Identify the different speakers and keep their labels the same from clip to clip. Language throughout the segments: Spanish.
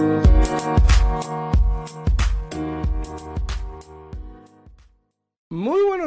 Speaker 1: Muy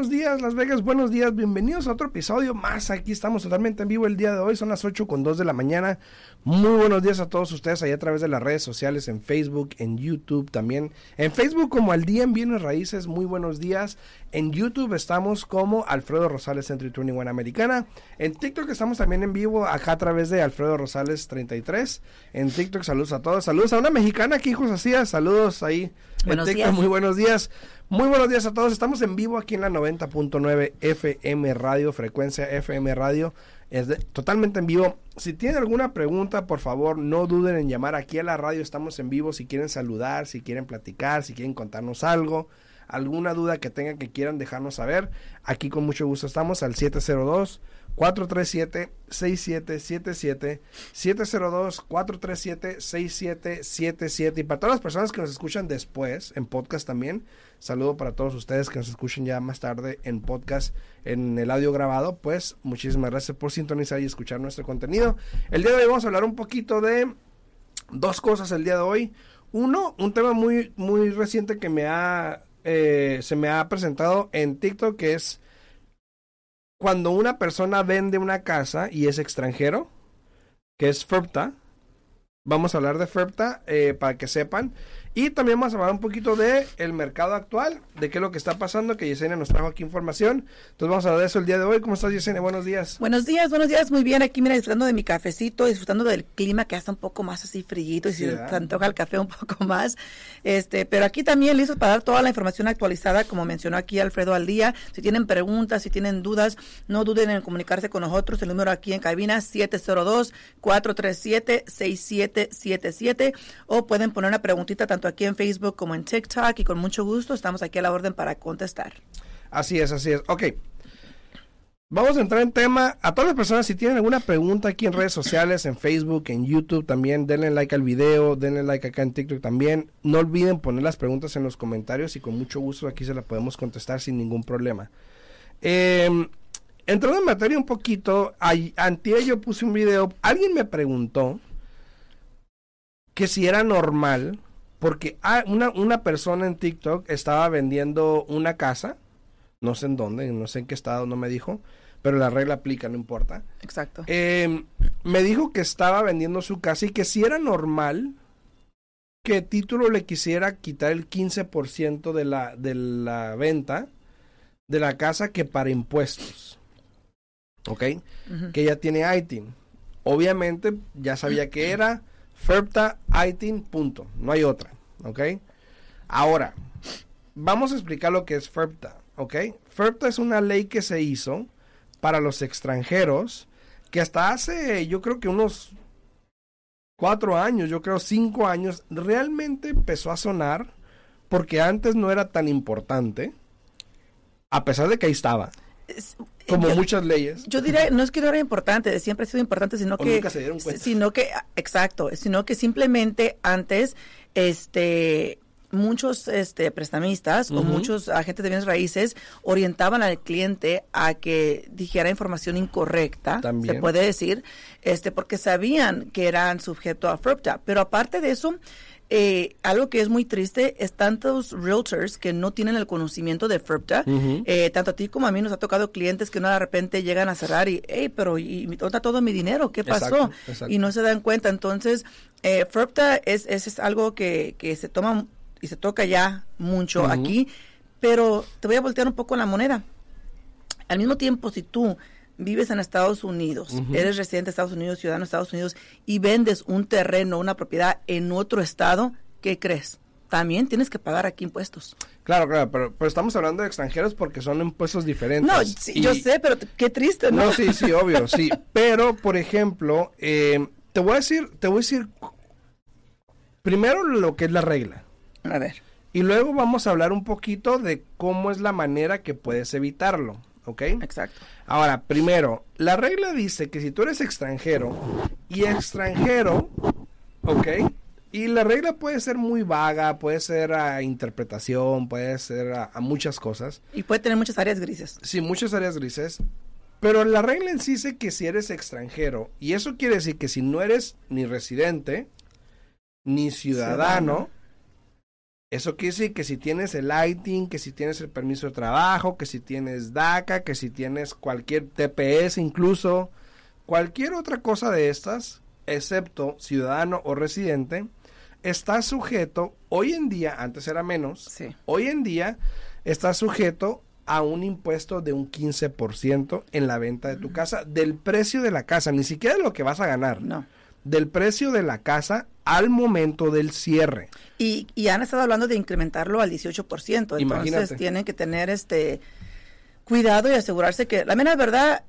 Speaker 1: buenos días, Las Vegas. Buenos días. Bienvenidos a otro episodio más. Aquí estamos totalmente en vivo el día de hoy. Son las 8 con 2 de la mañana. Muy buenos días a todos ustedes ahí a través de las redes sociales, en Facebook, en YouTube también. En Facebook como Al Día en Bienes Raíces. Muy buenos días. En YouTube estamos como Alfredo Rosales Century 21 Americana. En TikTok estamos también en vivo acá a través de Alfredo Rosales 33. En TikTok saludos a todos. Saludos a una mexicana hijos hacía. Saludos ahí.
Speaker 2: Buenos días.
Speaker 1: Muy buenos días. Muy buenos días a todos. Estamos en vivo aquí en la 90.9 FM Radio, frecuencia FM Radio. Es de- totalmente en vivo. Si tienen alguna pregunta, por favor, no duden en llamar aquí a la radio. Estamos en vivo. Si quieren saludar, si quieren platicar, si quieren contarnos algo, alguna duda que tengan que quieran dejarnos saber, aquí con mucho gusto estamos al 702 437 6777 702 437 6777 y para todas las personas que nos escuchan después en podcast también saludo para todos ustedes que nos escuchen ya más tarde en podcast en el audio grabado. Pues muchísimas gracias por sintonizar y escuchar nuestro contenido. El día de hoy vamos a hablar un poquito de dos cosas el día de hoy. Uno un tema muy muy reciente que me ha eh, se me ha presentado en TikTok que es cuando una persona vende una casa y es extranjero, que es FERPTA, vamos a hablar de FERPTA eh, para que sepan. Y también vamos a hablar un poquito de el mercado actual, de qué es lo que está pasando, que Yesenia nos trajo aquí información. Entonces vamos a hablar de eso el día de hoy. ¿Cómo estás, Yesenia? Buenos días.
Speaker 2: Buenos días, buenos días, muy bien. Aquí, mira, disfrutando de mi cafecito, disfrutando del clima que está un poco más así frillito y
Speaker 1: Sí,
Speaker 2: si
Speaker 1: ¿verdad?
Speaker 2: se antoja el café un poco más. Este, pero aquí también listos para dar toda la información actualizada, como mencionó aquí Alfredo al día. Si tienen preguntas, si tienen dudas, no duden en comunicarse con nosotros. El número aquí en cabina 702-437-6777 o pueden poner una preguntita tanto aquí en Facebook como en TikTok y con mucho gusto estamos aquí a la orden para contestar.
Speaker 1: Así es, así es. Ok. Vamos a entrar en tema. A todas las personas, si tienen alguna pregunta aquí en redes sociales, en Facebook, en YouTube también, denle like al video, denle like acá en TikTok también. No olviden poner las preguntas en los comentarios y con mucho gusto aquí se las podemos contestar sin ningún problema. Eh, entrando en materia un poquito, ay- antier yo puse un video, alguien me preguntó que si era normal, porque ah, una, una persona en TikTok estaba vendiendo una casa, no sé en dónde, no sé en qué estado, no me dijo, pero la regla aplica, no importa.
Speaker 2: Exacto.
Speaker 1: Eh, me dijo que estaba vendiendo su casa y que si era normal que título le quisiera quitar el 15% de la, de la venta de la casa que para impuestos. ¿Ok? Que ya tiene ITIN. Obviamente ya sabía que era FERPTA ITIN, punto. No hay otra. ¿Ok? Ahora, vamos a explicar lo que es FERPTA. ¿Ok? FERPTA es una ley que se hizo para los extranjeros que hasta hace, yo creo que unos cuatro años, yo creo cinco años, realmente empezó a sonar porque antes no era tan importante, a pesar de que ahí estaba,
Speaker 2: Es-
Speaker 1: como
Speaker 2: yo-
Speaker 1: muchas leyes.
Speaker 2: Yo diría, no es que no era importante, siempre ha sido importante, sino
Speaker 1: O
Speaker 2: que,
Speaker 1: nunca se dieron cuenta.
Speaker 2: sino que, exacto, sino que simplemente antes, este, muchos, este, prestamistas o muchos agentes de bienes raíces orientaban al cliente a que dijera información incorrecta,
Speaker 1: También.
Speaker 2: se puede decir, este, porque sabían que eran sujeto a FERPTA, pero aparte de eso, eh, algo que es muy triste es tantos realtors que no tienen el conocimiento de FERPTA. Eh, tanto a ti como a mí nos ha tocado clientes que no de repente llegan a cerrar y, hey, pero ¿y, y dónde está todo mi dinero? ¿Qué pasó?
Speaker 1: Exacto, exacto.
Speaker 2: Y no se dan cuenta. Entonces, eh, FERPTA es, es, es algo que, que se toma y se toca ya mucho aquí, pero te voy a voltear un poco la moneda. Al mismo tiempo, si tú vives en Estados Unidos, eres residente de Estados Unidos, ciudadano de Estados Unidos, y vendes un terreno, una propiedad en otro estado, ¿qué crees? También tienes que pagar aquí impuestos.
Speaker 1: Claro, claro, pero, pero estamos hablando de extranjeros porque son impuestos diferentes.
Speaker 2: No, sí,
Speaker 1: Y-
Speaker 2: yo sé, pero qué triste, ¿no?
Speaker 1: No, sí, sí, obvio, sí. Pero, por ejemplo, eh, te voy a decir, te voy a decir primero lo que es la regla.
Speaker 2: A ver.
Speaker 1: Y luego vamos a hablar un poquito de cómo es la manera que puedes evitarlo, ¿ok?
Speaker 2: Exacto.
Speaker 1: Ahora, primero, la regla dice que si tú eres extranjero y extranjero, ¿ok? Y la regla puede ser muy vaga, puede ser a interpretación, puede ser a, a muchas cosas.
Speaker 2: Y puede tener muchas áreas grises.
Speaker 1: Sí, muchas áreas grises. Pero la regla en sí dice que si eres extranjero, y eso quiere decir que si no eres ni residente, ni ciudadano, eso quiere decir que si tienes el lighting, que si tienes el permiso de trabajo, que si tienes DACA, que si tienes cualquier TPS incluso, cualquier otra cosa de estas, excepto ciudadano o residente, está sujeto, hoy en día, antes era menos,
Speaker 2: Sí.
Speaker 1: hoy en día está sujeto a un impuesto de un 15% en la venta de tu casa, del precio de la casa, ni siquiera lo que vas a ganar,
Speaker 2: No.
Speaker 1: Del precio de la casa al momento del cierre.
Speaker 2: Y, y han estado hablando de incrementarlo al 18%. Entonces
Speaker 1: Imagínate.
Speaker 2: tienen que tener este cuidado y asegurarse que, la mera verdad,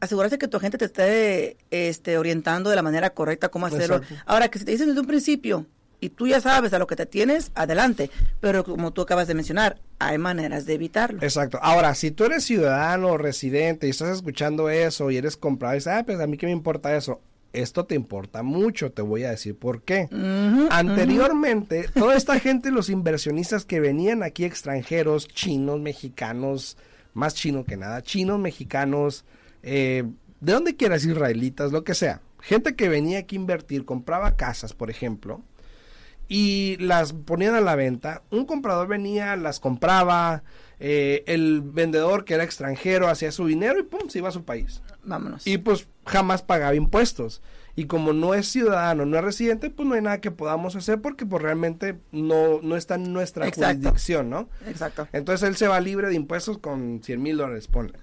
Speaker 2: asegurarse que tu agente te esté este, orientando de la manera correcta cómo hacerlo.
Speaker 1: Exacto.
Speaker 2: Ahora, que si te dicen desde un principio y tú ya sabes a lo que te tienes, adelante. Pero como tú acabas de mencionar, hay maneras de evitarlo.
Speaker 1: Exacto. Ahora, si tú eres ciudadano o residente y estás escuchando eso y eres comprador y dices, ah, pues a mí qué me importa eso. Esto te importa mucho, te voy a decir por qué. Anteriormente, toda esta gente, los inversionistas que venían aquí extranjeros, chinos, mexicanos, más chino que nada, chinos, mexicanos, eh, de donde quieras, israelitas, lo que sea. Gente que venía aquí a invertir, compraba casas, por ejemplo, y las ponían a la venta. Un comprador venía, las compraba, eh, el vendedor que era extranjero hacía su dinero y pum, se iba a su país.
Speaker 2: Vámonos.
Speaker 1: Y pues jamás pagaba impuestos. Y como no es ciudadano, no es residente, pues no hay nada que podamos hacer porque pues realmente no, no está en nuestra
Speaker 2: Exacto.
Speaker 1: jurisdicción, ¿no?
Speaker 2: Exacto.
Speaker 1: Entonces él se va libre de impuestos con 100 mil dólares, ponle.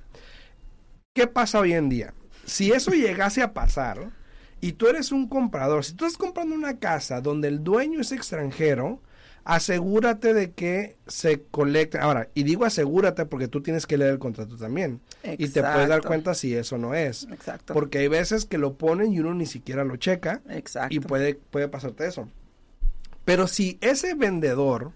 Speaker 1: ¿Qué pasa hoy en día? Si eso llegase a pasar y tú eres un comprador, si tú estás comprando una casa donde el dueño es extranjero, asegúrate de que se colecte. Ahora, y digo asegúrate porque tú tienes que leer el contrato también. Y te puedes dar
Speaker 2: Exacto.
Speaker 1: cuenta si eso no es.
Speaker 2: Exacto.
Speaker 1: Porque hay veces que lo ponen y uno ni siquiera lo checa
Speaker 2: Exacto.
Speaker 1: y puede, puede pasarte eso. Pero si ese vendedor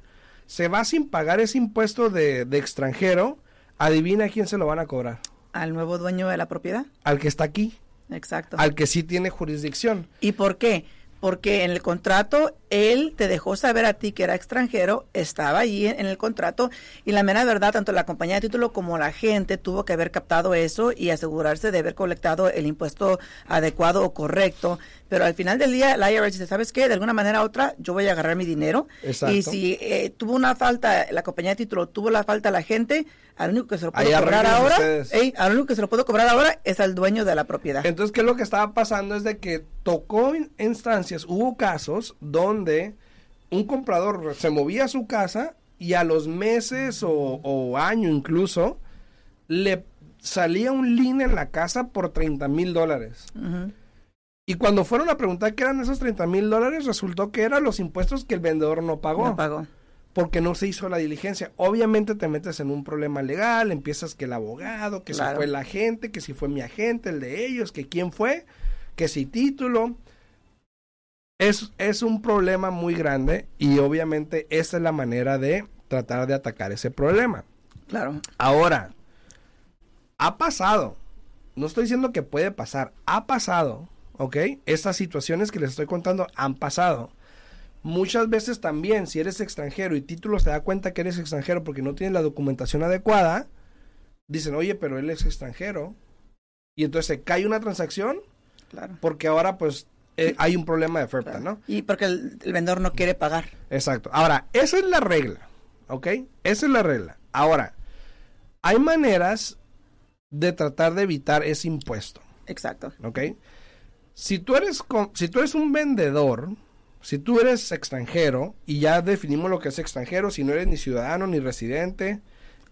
Speaker 1: se va sin pagar ese impuesto de, de extranjero, adivina a quién se lo van a cobrar.
Speaker 2: Al nuevo dueño de la propiedad.
Speaker 1: Al que está aquí,
Speaker 2: Exacto.
Speaker 1: al que sí tiene jurisdicción.
Speaker 2: ¿Y por qué? Porque en el contrato él te dejó saber a ti que era extranjero, estaba ahí en, el contrato y la mera verdad, tanto la compañía de título como la gente tuvo que haber captado eso y asegurarse de haber colectado el impuesto adecuado o correcto. Pero al final del día, la IRS dice, ¿sabes qué? De alguna manera u otra, yo voy a agarrar mi dinero.
Speaker 1: Exacto.
Speaker 2: Y si eh, tuvo una falta, la compañía de título tuvo la falta la gente, al único que se lo puedo
Speaker 1: Ahí
Speaker 2: cobrar ahora, al único que se lo puedo cobrar ahora es al dueño de la propiedad.
Speaker 1: Entonces, ¿qué es lo que estaba pasando? Es de que tocó in- instancias, hubo casos donde un comprador se movía a su casa y a los meses o, o año incluso le salía un lien en la casa por 30 mil dólares. Y cuando fueron a preguntar qué eran esos 30 mil dólares, resultó que eran los impuestos que el vendedor no pagó.
Speaker 2: No pagó.
Speaker 1: Porque no se hizo la diligencia. Obviamente te metes en un problema legal, empiezas que el abogado, que si fue el agente, que si fue mi agente, el de ellos, que quién fue, que si título. Es, es un problema muy grande y obviamente esa es la manera de tratar de atacar ese problema.
Speaker 2: Claro.
Speaker 1: Ahora, ha pasado. No estoy diciendo que puede pasar. Ha pasado. ¿Ok? Estas situaciones que les estoy contando han pasado. Muchas veces también, si eres extranjero y título se da cuenta que eres extranjero porque no tienes la documentación adecuada, dicen, oye, pero él es extranjero. Y entonces se cae una transacción
Speaker 2: Claro.
Speaker 1: porque ahora pues eh, hay un problema de oferta,
Speaker 2: Claro.
Speaker 1: ¿no?
Speaker 2: Y porque el, el vendedor no quiere pagar.
Speaker 1: Exacto. Ahora, esa es la regla, ¿ok? Esa es la regla. Ahora, hay maneras de tratar de evitar ese impuesto,
Speaker 2: Exacto.
Speaker 1: ¿ok? Si tú eres, con- si tú eres un vendedor, si tú eres extranjero, y ya definimos lo que es extranjero, si no eres ni ciudadano ni residente,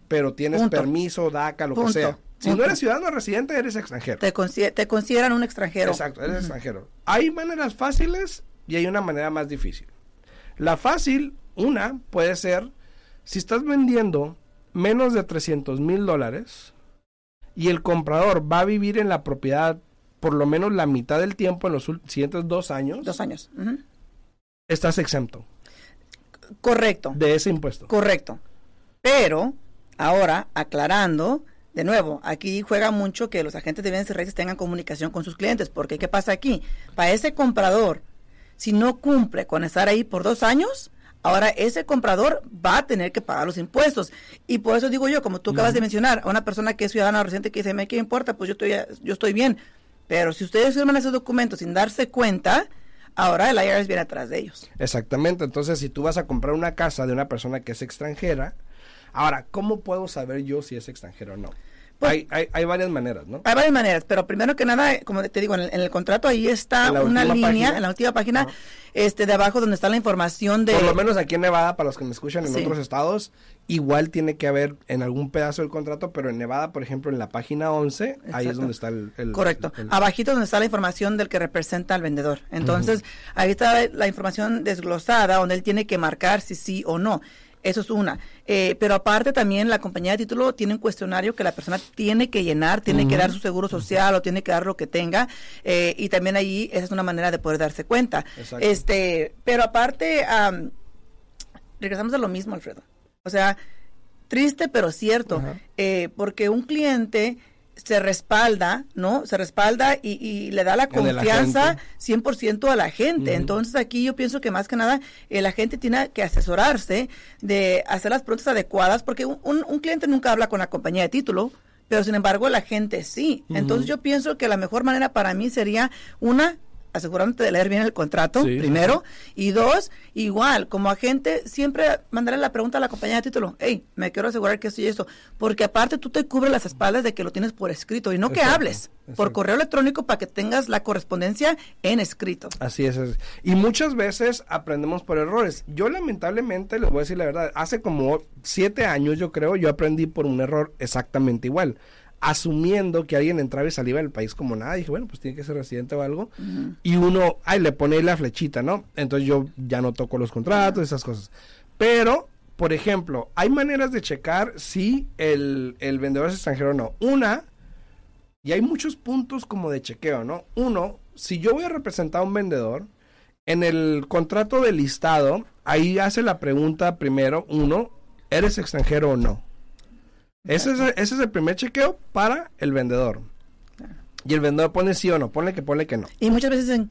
Speaker 1: pero tienes
Speaker 2: Punto.
Speaker 1: permiso, DACA, lo que sea. Si no eres ciudadano residente, eres extranjero.
Speaker 2: Te, consi- te consideran un extranjero.
Speaker 1: Exacto, eres extranjero. Hay maneras fáciles y hay una manera más difícil. La fácil, una, puede ser, si estás vendiendo menos de 300 mil dólares y el comprador va a vivir en la propiedad por lo menos la mitad del tiempo en los siguientes dos años,
Speaker 2: Dos años.
Speaker 1: Estás exento
Speaker 2: Correcto.
Speaker 1: de ese impuesto.
Speaker 2: Correcto. Pero, ahora, aclarando, de nuevo, aquí juega mucho que los agentes de bienes raíces tengan comunicación con sus clientes, porque ¿qué pasa aquí? Para ese comprador, si no cumple con estar ahí por dos años, ahora ese comprador va a tener que pagar los impuestos. Y por eso digo yo, como tú acabas de mencionar, a una persona que es ciudadana o residente que dice, ¿me qué importa? Pues yo estoy, yo estoy bien. Pero si ustedes firman esos documentos sin darse cuenta, ahora el IRS viene atrás de ellos.
Speaker 1: Exactamente, entonces si tú vas a comprar una casa de una persona que es extranjera, ahora, ¿cómo puedo saber yo si es extranjero o no?
Speaker 2: Pues-
Speaker 1: hay, hay, hay varias maneras, ¿no?
Speaker 2: Hay varias maneras, pero primero que nada, como te digo, en el, en el contrato ahí está una línea,
Speaker 1: página.
Speaker 2: en la última página, este, de abajo donde está la información de...
Speaker 1: Por lo menos aquí en Nevada, para los que me escuchan en
Speaker 2: Sí.
Speaker 1: otros estados, igual tiene que haber en algún pedazo del contrato, pero en Nevada, por ejemplo, en la página 11, ahí es donde está el... el-
Speaker 2: Correcto.
Speaker 1: el-
Speaker 2: Abajito donde está la información del que representa al vendedor. Entonces, ahí está la información desglosada donde él tiene que marcar si sí o no. Eso es una. Eh, pero aparte también la compañía de título tiene un cuestionario que la persona tiene que llenar, tiene que dar su seguro social o tiene que dar lo que tenga. eh, y también ahí esa es una manera de poder darse cuenta.
Speaker 1: Exacto.
Speaker 2: Este, pero aparte, am, regresamos a lo mismo, Alfredo. O sea, triste pero cierto, eh, porque un cliente se respalda, ¿no? Se respalda y, y le da la confianza
Speaker 1: agente.
Speaker 2: 100% a la gente. Entonces aquí yo pienso que más que nada el agente tiene que asesorarse de hacer las preguntas adecuadas, porque un, un- un cliente nunca habla con la compañía de título, pero sin embargo la gente sí. Entonces yo pienso que la mejor manera para mí sería una asegurándote de leer bien el contrato,
Speaker 1: Sí.
Speaker 2: primero, y dos, igual, como agente, siempre mandarle la pregunta a la compañía de título, hey, me quiero asegurar que esto y esto, porque aparte tú te cubres las espaldas de que lo tienes por escrito, y no que
Speaker 1: Exacto,
Speaker 2: hables, por correo electrónico para que tengas la correspondencia en escrito.
Speaker 1: Así es, es. Y muchas veces aprendemos por errores. Yo lamentablemente, les voy a decir la verdad, hace como siete años yo creo, yo aprendí por un error exactamente igual. Asumiendo que alguien entraba y salía del país como nada, dije, bueno, pues tiene que ser residente o algo. Y uno, ay, le pone ahí la flechita, ¿no? Entonces yo ya no toco los contratos, esas cosas. Pero, por ejemplo, hay maneras de checar si el, el vendedor es extranjero o no. Una, y hay muchos puntos como de chequeo, ¿no? Uno, si yo voy a representar a un vendedor, en el contrato de listado, ahí hace la pregunta primero, uno, ¿eres extranjero o no? Ese es, ese es el primer chequeo para el vendedor. Y el vendedor pone sí o no, pone que pone que no.
Speaker 2: Y muchas veces dicen,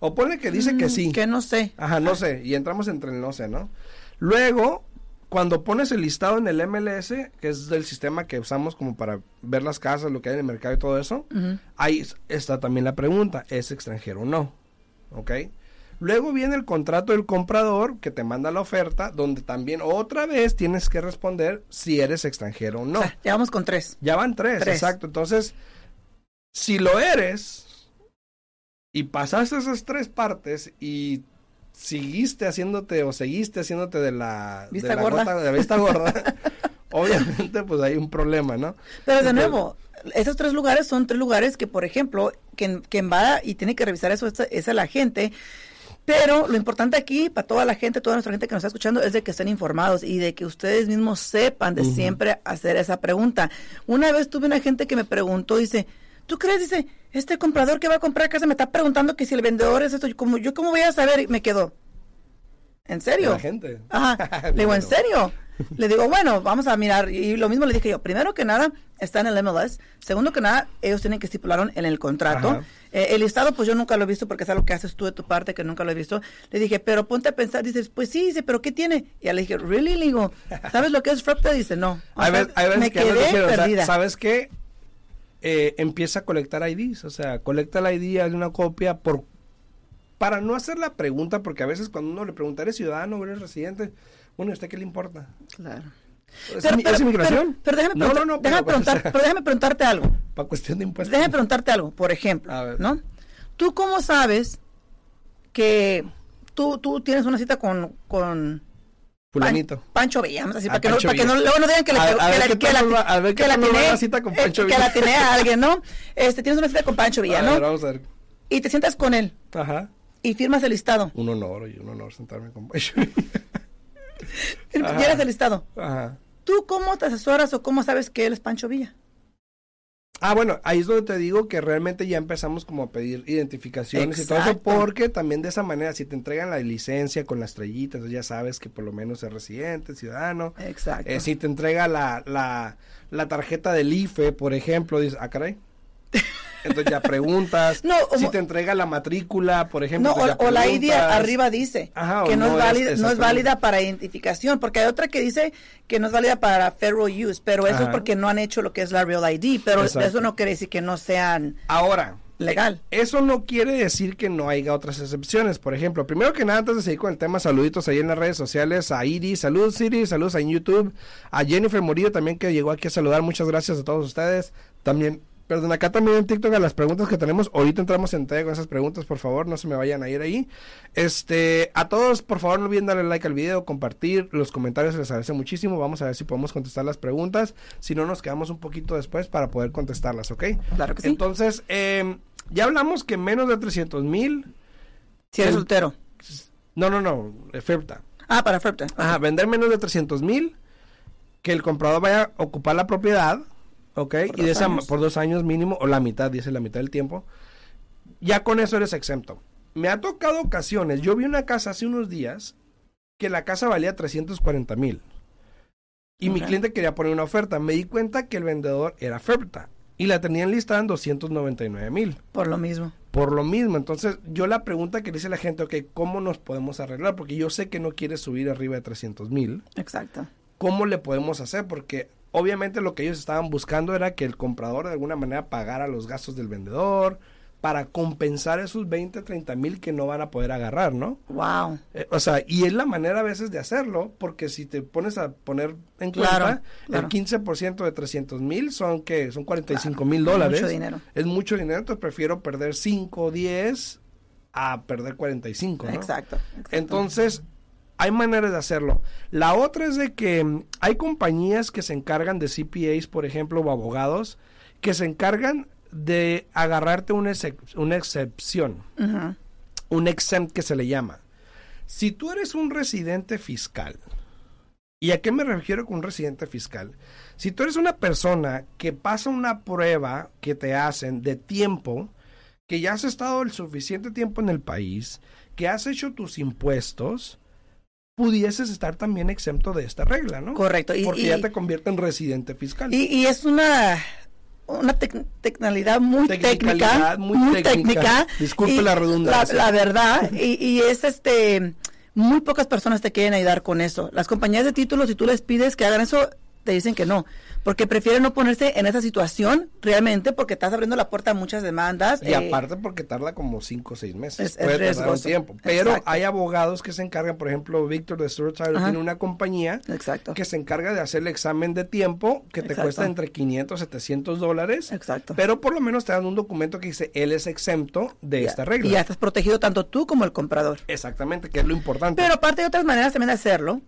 Speaker 1: O pone que dice que
Speaker 2: "Mm,
Speaker 1: sí.
Speaker 2: que no sé.
Speaker 1: Ajá, no sé. Y entramos entre el no sé, ¿no? Luego, cuando pones el listado en el MLS, que es el sistema que usamos como para ver las casas, lo que hay en el mercado y todo eso, ahí es- está también la pregunta, ¿es extranjero o no? ¿Ok? Luego viene el contrato del comprador que te manda la oferta, donde también otra vez tienes que responder si eres extranjero o no.
Speaker 2: O sea, ya vamos con tres.
Speaker 1: Ya van tres,
Speaker 2: Tres.
Speaker 1: exacto. Entonces, si lo eres y pasaste esas tres partes y seguiste haciéndote o seguiste haciéndote de la, de
Speaker 2: Vista
Speaker 1: la
Speaker 2: gorda.
Speaker 1: gota- de la vista gorda, obviamente pues hay un problema, ¿no?
Speaker 2: Pero de
Speaker 1: Entonces,
Speaker 2: nuevo, esos tres lugares son tres lugares que, por ejemplo, quien, quien va y tiene que revisar eso es, es la gente. Pero lo importante aquí, para toda la gente, toda nuestra gente que nos está escuchando, es de que estén informados y de que ustedes mismos sepan de siempre hacer esa pregunta. Una vez tuve una gente que me preguntó, dice, ¿tú crees? Dice, este comprador que va a comprar casa me está preguntando que si el vendedor es esto. Yo, como, ¿yo cómo voy a saber? Y me quedó. ¿En serio?
Speaker 1: La gente.
Speaker 2: Ajá. Le digo, ¿en serio? Le digo, bueno, vamos a mirar. Y lo mismo le dije yo. Primero que nada, está en el MLS. Segundo que nada, ellos tienen que estipular en el contrato. Eh, el listado, pues yo nunca lo he visto porque es algo que haces tú de tu parte, que nunca lo he visto. Le dije, pero ponte a pensar. Dices, pues sí, dice, pero ¿qué tiene? Y ya le dije, ¿really? Le digo, ¿sabes lo que es FREPTA? Dice, no. O sea, me
Speaker 1: que
Speaker 2: quedé
Speaker 1: dijeron, o sea,
Speaker 2: perdida.
Speaker 1: ¿sabes qué? Eh, empieza a colectar IDs, o sea, colecta el ID, hazle una copia por para no hacer la pregunta, porque a veces cuando uno le pregunta, ¿eres ciudadano o eres residente? Bueno, ¿y a usted qué le importa?
Speaker 2: Claro.
Speaker 1: ¿Es,
Speaker 2: Pero-
Speaker 1: mi-
Speaker 2: pero-
Speaker 1: es inmigración?
Speaker 2: Pero, pero déjame,
Speaker 1: no,
Speaker 2: preguntar-
Speaker 1: no, no,
Speaker 2: déjame
Speaker 1: pero,
Speaker 2: déjame preguntarte algo.
Speaker 1: para cuestión de impuestos.
Speaker 2: Déjame preguntarte algo, por ejemplo,
Speaker 1: A ver.
Speaker 2: ¿no? ¿Tú cómo sabes que tú, tú tienes una cita con, con
Speaker 1: Fulanito.
Speaker 2: Pancho Villa, vamos a decir,
Speaker 1: Ah,
Speaker 2: para que, no, para que no,
Speaker 1: Villa.
Speaker 2: luego no digan que, le,
Speaker 1: A-
Speaker 2: que,
Speaker 1: a ver
Speaker 2: que la,
Speaker 1: nos va- a ver qué
Speaker 2: que la tiene-
Speaker 1: cita con Pancho
Speaker 2: que
Speaker 1: Villa.
Speaker 2: la tiene a alguien, ¿no? Este, tienes una cita con Pancho Villa,
Speaker 1: A
Speaker 2: ¿no?
Speaker 1: ver, vamos a ver.
Speaker 2: Y te sientas con él
Speaker 1: Ajá.
Speaker 2: y firmas el listado.
Speaker 1: Un honor, y un honor sentarme con Pancho.
Speaker 2: Firmas-
Speaker 1: Ajá.
Speaker 2: Llenas el listado.
Speaker 1: Ajá.
Speaker 2: ¿Tú cómo te asesoras o cómo sabes que él es Pancho Villa?
Speaker 1: Ah, bueno, ahí es donde te digo que realmente ya empezamos como a pedir identificaciones y todo eso, porque también de esa manera, si te entregan la licencia con la estrellita, entonces ya sabes que por lo menos es residente, ciudadano.
Speaker 2: Exacto.
Speaker 1: Eh, si te entrega la, la, la tarjeta del IFE, por ejemplo, dices, ah, caray. Entonces ya preguntas.
Speaker 2: No,
Speaker 1: si te entrega la matrícula, por ejemplo.
Speaker 2: No,
Speaker 1: pues
Speaker 2: o, la ID arriba dice
Speaker 1: Ajá,
Speaker 2: que no,
Speaker 1: no
Speaker 2: es
Speaker 1: es-
Speaker 2: válida, no es
Speaker 1: exactamente.
Speaker 2: válida para identificación, porque hay otra que dice que no es válida para federal use, pero eso es porque no han hecho lo que es la Real ID, pero
Speaker 1: Exacto.
Speaker 2: eso no quiere decir que no sean...
Speaker 1: Ahora,
Speaker 2: legal.
Speaker 1: Eso no quiere decir que no haya otras excepciones. Por ejemplo, primero que nada, antes de seguir con el tema, saluditos ahí en las redes sociales a Iris, saludos Iris, saludos en YouTube, a Jennifer Morillo también que llegó aquí a saludar, muchas gracias a todos ustedes. También Perdón, acá también en TikTok a las preguntas que tenemos. Ahorita entramos en con esas preguntas, por favor, no se me vayan a ir ahí. Este, a todos, por favor, no olviden darle like al video, compartir, los comentarios les agradece muchísimo. Vamos a ver si podemos contestar las preguntas. Si no, nos quedamos un poquito después para poder contestarlas, ¿ok?
Speaker 2: Claro que sí.
Speaker 1: Entonces, eh, ya hablamos que menos de 300 mil.
Speaker 2: Si eres soltero.
Speaker 1: No, no, no, FERPTA.
Speaker 2: Ah, para FERPTA.
Speaker 1: Ajá, vender menos de 300 mil, que el comprador vaya a ocupar la propiedad ¿ok? y de esa, por dos años mínimo, o la mitad, dice la mitad del tiempo, ya con eso eres exento. Me ha tocado ocasiones, yo vi una casa hace unos días que la casa valía 340 mil. Y mi cliente quería poner una oferta. Me di cuenta que el vendedor era oferta. Y la tenían listada en 299 mil.
Speaker 2: Por lo mismo.
Speaker 1: Por lo mismo. Entonces, yo la pregunta que le dice la gente, ok, ¿cómo nos podemos arreglar? Porque yo sé que no quiere subir arriba de 300 mil.
Speaker 2: Exacto.
Speaker 1: ¿Cómo le podemos hacer? Porque obviamente lo que ellos estaban buscando era que el comprador de alguna manera pagara los gastos del vendedor para compensar esos 20, 30 mil que no van a poder agarrar, ¿no?
Speaker 2: Wow.
Speaker 1: Eh, o sea, y es la manera a veces de hacerlo, porque si te pones a poner en cuenta, el 15% de 300 mil son que son 45 mil dólares.
Speaker 2: Es mucho dinero.
Speaker 1: Es mucho dinero, entonces prefiero perder 5 o 10 a perder 45, ¿no?
Speaker 2: exacto.
Speaker 1: Entonces, hay maneras de hacerlo. La otra es de que mm, hay compañías que se encargan de CPAs, por ejemplo, o abogados, que se encargan de agarrarte una, una excepción, un exempt que se le llama. Si tú eres un residente fiscal, ¿y a qué me refiero con un residente fiscal? Si tú eres una persona que pasa una prueba que te hacen de tiempo, que ya has estado el suficiente tiempo en el país, que has hecho tus impuestos, pudieses estar también exento de esta regla, ¿no?
Speaker 2: Correcto.
Speaker 1: Y, Porque ya te convierte en residente fiscal.
Speaker 2: Y, es una una tecnicalidad muy técnica, muy, técnica.
Speaker 1: Disculpe la redundancia.
Speaker 2: La, verdad, y, y, es este, muy pocas personas te quieren ayudar con eso. Las compañías de títulos, si tú les pides que hagan eso, te dicen que no porque prefieren no ponerse en esa situación realmente porque estás abriendo la puerta a muchas demandas.
Speaker 1: Y eh, aparte porque tarda como cinco o seis meses. Es, Puede tardar un tiempo. Pero hay abogados que se encargan, por ejemplo, Víctor de Stuart tiene una compañía
Speaker 2: Exacto.
Speaker 1: que se encarga de hacer el examen de tiempo que te cuesta entre 500 y 700 dólares.
Speaker 2: Exacto.
Speaker 1: Pero por lo menos te dan un documento que dice él es exento de esta regla.
Speaker 2: Y ya estás protegido tanto tú como el comprador.
Speaker 1: Exactamente, que es lo importante.
Speaker 2: Pero aparte de otras maneras también de hacerlo,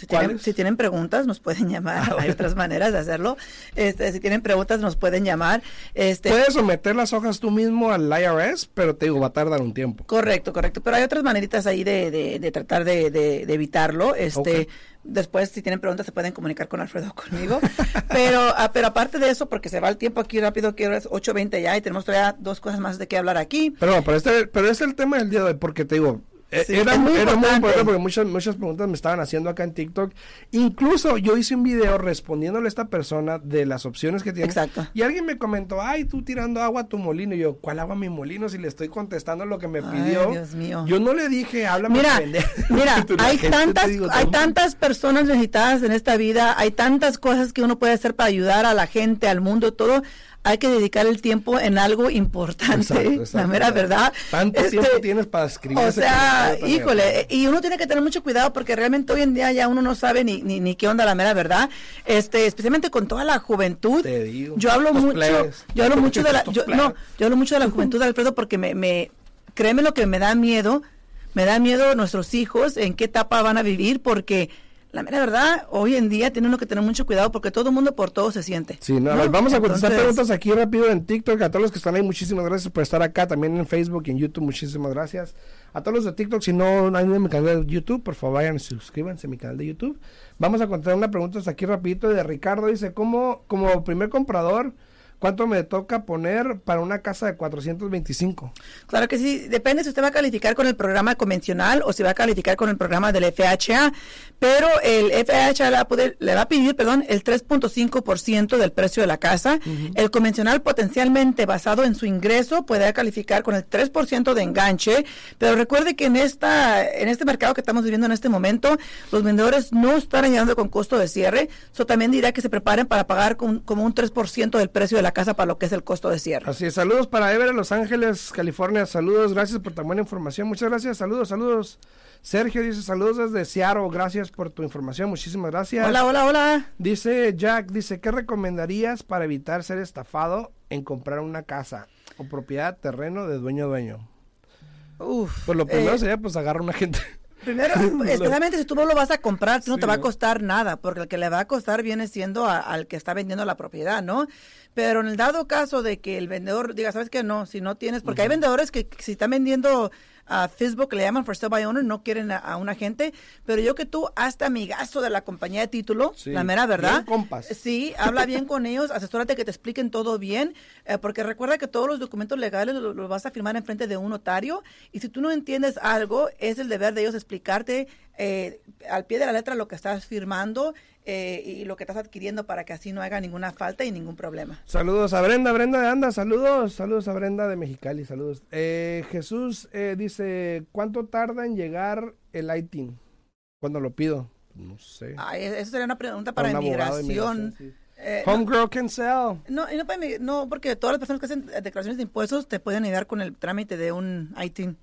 Speaker 2: si tienen, si tienen, preguntas, nos pueden llamar. Ah, Hay otras maneras de hacerlo. Este, si tienen preguntas, nos pueden llamar. Este,
Speaker 1: Puedes someter las hojas tú mismo al IRS, pero te digo, va a tardar un tiempo.
Speaker 2: Correcto, correcto. Pero hay otras maneritas ahí de, de, tratar de, evitarlo. Este, Después, si tienen preguntas, se pueden comunicar con Alfredo conmigo. pero, ah, pero aparte de eso, porque se va el tiempo aquí rápido, que es 8.20 ya y tenemos todavía dos cosas más de qué hablar aquí.
Speaker 1: Pero, pero, este, pero es el tema del día de hoy, porque te digo, eh, era, muy, importante porque muchas, muchas preguntas me estaban haciendo acá en TikTok. Incluso yo hice un video respondiéndole a esta persona de las opciones que tiene.
Speaker 2: Exacto.
Speaker 1: Y alguien me comentó, ay, tú tirando agua a tu molino. Y yo, ¿cuál agua a mi molino? Si le estoy contestando lo que me pidió.
Speaker 2: Dios mío.
Speaker 1: Yo no le dije, háblame
Speaker 2: mira, Mira, hay tantas, hay tantas personas necesitadas en esta vida, hay tantas cosas que uno puede hacer para ayudar a la gente, al mundo, todo hay que dedicar el tiempo en algo importante, la mera verdad.
Speaker 1: ¿Tanto tiempo este, tienes para escribir?
Speaker 2: O sea, híjole, y uno tiene que tener mucho cuidado porque realmente hoy en día ya uno no sabe ni, ni, qué onda la mera verdad, este, especialmente con toda la juventud.
Speaker 1: Te digo.
Speaker 2: Yo hablo mucho, yo hablo mucho de la, yo, no, yo hablo mucho de la juventud, Alfredo, porque me, me, créeme lo que me da miedo, me da miedo nuestros hijos, en qué etapa van a vivir, porque la mera verdad, hoy en día tiene uno que tener mucho cuidado porque todo el mundo por todo se siente.
Speaker 1: Sí, no, vamos a contestar preguntas aquí rápido en TikTok. A todos los que están ahí, muchísimas gracias por estar acá. También en Facebook y en YouTube, muchísimas gracias. A todos los de TikTok, si no hay en mi canal de YouTube, por favor vayan y suscríbanse a mi canal de YouTube. Vamos a contestar una pregunta aquí rapidito de Ricardo. Dice, ¿cómo como primer comprador ¿Cuánto me toca poner para una casa de 425?
Speaker 2: Claro que sí, depende si usted va a calificar con el programa convencional o si va a calificar con el programa del FHA, pero el FHA le va a, poder, le va a pedir, perdón, el 3.5% del precio de la casa. El convencional potencialmente basado en su ingreso puede calificar con el 3% de enganche, pero recuerde que en esta en este mercado que estamos viviendo en este momento, los vendedores no están ayudando con costo de cierre, eso también dirá que se preparen para pagar con, como un 3% del precio de la la casa para lo que es el costo de cierre.
Speaker 1: Así es, saludos para Ever en Los Ángeles, California. Saludos, gracias por tan buena información. Muchas gracias, saludos, saludos. Sergio dice saludos desde Seattle, gracias por tu información, muchísimas gracias.
Speaker 2: Hola, hola, hola.
Speaker 1: Dice Jack, dice, ¿qué recomendarías para evitar ser estafado en comprar una casa o propiedad, terreno de dueño a dueño?
Speaker 2: Uf.
Speaker 1: Pues lo primero
Speaker 2: eh,
Speaker 1: sería pues agarrar una gente.
Speaker 2: Primero, especialmente si tú no lo vas a comprar, no te va a costar nada, porque el que le va a costar viene siendo a- al que está vendiendo la propiedad, ¿no? Pero en el dado caso de que el vendedor diga, ¿sabes qué? No, si no tienes, porque hay vendedores que si están vendiendo a Facebook, le llaman for sale by owner, no quieren a, a un agente, pero yo que tú, hasta amigazo de la compañía de título,
Speaker 1: Sí,
Speaker 2: la mera verdad.
Speaker 1: compas.
Speaker 2: Sí, habla bien con ellos, asesórate que te expliquen todo bien, eh, porque recuerda que todos los documentos legales los los vas a firmar en frente de un notario y si tú no entiendes algo, es el deber de ellos explicarte eh, al pie de la letra lo que estás firmando eh, y lo que estás adquiriendo para que así no haga ninguna falta y ningún problema.
Speaker 1: Saludos a Brenda, Brenda de Anda, saludos, saludos a Brenda de Mexicali, saludos. Eh, Jesús eh, dice, ¿cuánto tarda en llegar el ITIN? ¿Cuándo lo pido? No sé.
Speaker 2: Ay, eso sería una pregunta para
Speaker 1: de
Speaker 2: inmigración. Eh, no,
Speaker 1: Homegirl can sell.
Speaker 2: no, no, para no, porque todas las personas que hacen declaraciones de impuestos te pueden ayudar con el trámite de un ITIN.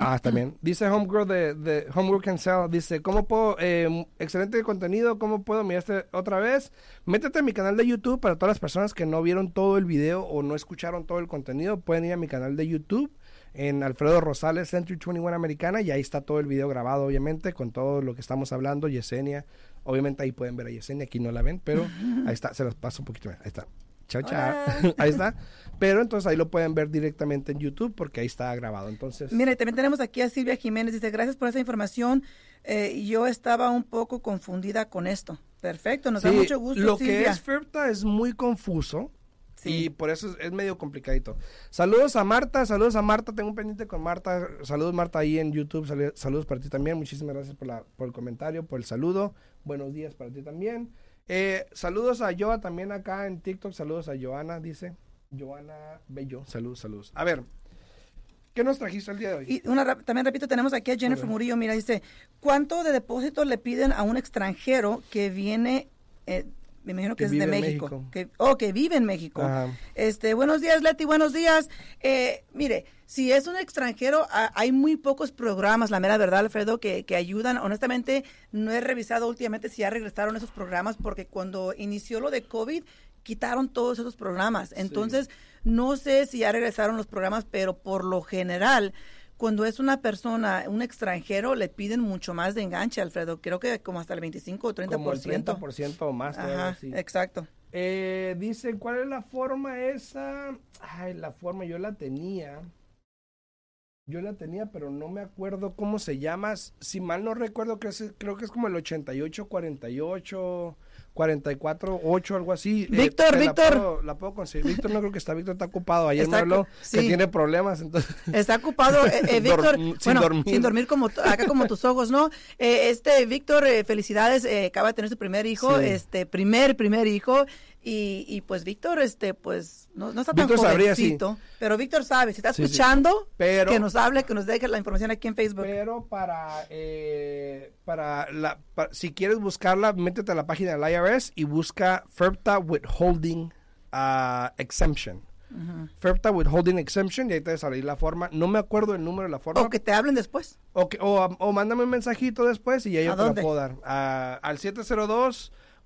Speaker 1: Ah, también. Dice Homegirl de, de Homegirl Can Sell, dice, ¿cómo puedo, eh, excelente contenido, ¿cómo puedo mirarte otra vez? Métete a mi canal de YouTube para todas las personas que no vieron todo el video o no escucharon todo el contenido, pueden ir a mi canal de YouTube en Alfredo Rosales Century 21 Americana y ahí está todo el video grabado, obviamente, con todo lo que estamos hablando, Yesenia, obviamente ahí pueden ver a Yesenia, aquí no la ven, pero ahí está, se los paso un poquito ahí está. Chao, chao. Ahí está. Pero entonces ahí lo pueden ver directamente en YouTube porque ahí está grabado. Entonces,
Speaker 2: Mira, y también tenemos aquí a Silvia Jiménez. Dice, gracias por esa información. Eh, yo estaba un poco confundida con esto. Perfecto, nos da mucho gusto,
Speaker 1: Lo que es FERPTA es muy confuso.
Speaker 2: Sí.
Speaker 1: Y por eso es, es medio complicadito. Saludos a Marta, saludos a Marta, tengo un pendiente con Marta. Saludos Marta ahí en YouTube, sal- saludos para ti también. Muchísimas gracias por, la, por el comentario, por el saludo. Buenos días para ti también. Eh, saludos a Joa también acá en TikTok, saludos a Joana, dice. Joana Bello, saludos, saludos. A ver, ¿qué nos trajiste el día de hoy?
Speaker 2: Y una, también repito, tenemos aquí a Jennifer. Murillo. Mira, dice, ¿cuánto de depósito le piden a un extranjero que viene, eh, me imagino que,
Speaker 1: Que
Speaker 2: es de México,
Speaker 1: México.
Speaker 2: que, oh, que vive en México?
Speaker 1: Ajá.
Speaker 2: Este, buenos días, Leti, buenos días. Eh, mire, si es un extranjero, a- hay muy pocos programas, la mera verdad, Alfredo, que, que ayudan. Honestamente, no he revisado últimamente si ya regresaron esos programas, porque cuando inició lo de COVID, quitaron todos esos programas. Entonces, no sé si ya regresaron los programas, pero por lo general, cuando es una persona, un extranjero, le piden mucho más de enganche, Alfredo. Creo que como hasta el 25 o 30%.
Speaker 1: Como el 30% o más. todavía,
Speaker 2: Ajá,
Speaker 1: sí.
Speaker 2: exacto.
Speaker 1: Eh, dice, ¿cuál es la forma esa? Ay, la forma, yo la tenía. Yo la tenía, pero no me acuerdo cómo se llama. Si mal no recuerdo, es- creo que es como el 88, 48, 44, 8, algo así. Eh,
Speaker 2: Víctor,
Speaker 1: la
Speaker 2: Víctor.
Speaker 1: puedo- La puedo conseguir. Víctor no creo que está, Víctor está ocupado. Ayer
Speaker 2: Está
Speaker 1: me habló que tiene problemas, entonces...
Speaker 2: Está ocupado, eh, eh, Víctor.
Speaker 1: Dorm- sin
Speaker 2: bueno,
Speaker 1: dormir.
Speaker 2: sin dormir como acá como tus ojos, ¿no? Eh, este Víctor, eh, felicidades, eh, acaba de tener su primer hijo,
Speaker 1: Sí.
Speaker 2: este primer primer hijo y, y pues Víctor, este, pues no, no está tan
Speaker 1: Víctor sabría, sí.
Speaker 2: jovencito, pero Víctor sabe, si está
Speaker 1: Sí,
Speaker 2: escuchando,
Speaker 1: Pero-
Speaker 2: que nos hable, que nos deje la información aquí en Facebook.
Speaker 1: Pero para, eh, para, la, si quieres buscarla, métete a la página del IRS y busca FERPTA Withholding ah, Exemption. FERPTA Withholding Exemption y ahí te va a salir la forma. No me acuerdo el número de la forma.
Speaker 2: o que te hablen después.
Speaker 1: O, que- o, o mándame un mensajito después y ya yo
Speaker 2: ¿A
Speaker 1: te
Speaker 2: dónde?
Speaker 1: la puedo dar. Ah, al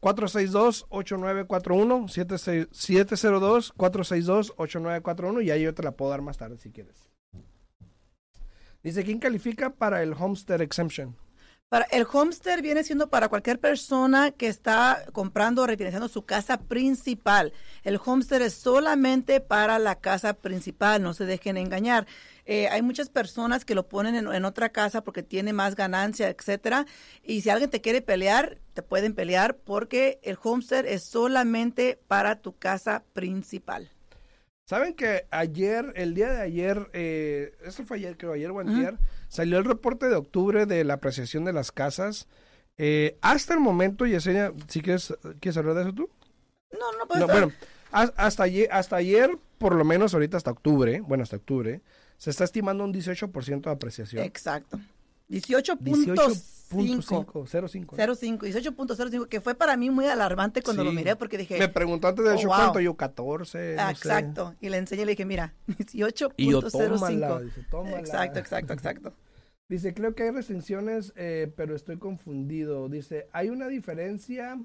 Speaker 1: 702-462-8941. 702-462-8941 y ahí yo te la puedo dar más tarde si quieres. Dice, ¿quién califica para el Homestead Exemption?
Speaker 2: Para el homestead viene siendo para cualquier persona que está comprando o refinanciando su casa principal. El homestead es solamente para la casa principal, no se dejen engañar. Eh, hay muchas personas que lo ponen en, en otra casa porque tiene más ganancia, etcétera. Y si alguien te quiere pelear, te pueden pelear porque el homestead es solamente para tu casa principal.
Speaker 1: ¿Saben que ayer, el día de ayer, eh, esto fue ayer, creo, ayer o antier, salió el reporte de octubre de la apreciación de las casas? Eh, hasta el momento, Yesenia, si quieres, ¿quieres hablar de eso tú?
Speaker 2: No, no puede
Speaker 1: No, bueno, has- hasta ayer, hasta ayer, por lo menos ahorita hasta octubre, bueno, hasta octubre, se está estimando un 18% de apreciación.
Speaker 2: Exacto. 18.5.
Speaker 1: 05.
Speaker 2: 05, 18.05, que fue para mí muy alarmante cuando lo miré porque dije,
Speaker 1: Me preguntó antes de
Speaker 2: Oh,
Speaker 1: hecho
Speaker 2: wow.
Speaker 1: cuánto, yo 14. no
Speaker 2: ah,
Speaker 1: sé.
Speaker 2: exacto, y le enseñé y le dije, mira, 18.05.
Speaker 1: Y yo, tómala, dice, tómala.
Speaker 2: Exacto, exacto, exacto.
Speaker 1: Dice, creo que hay restricciones, eh, pero estoy confundido. Dice, hay una diferencia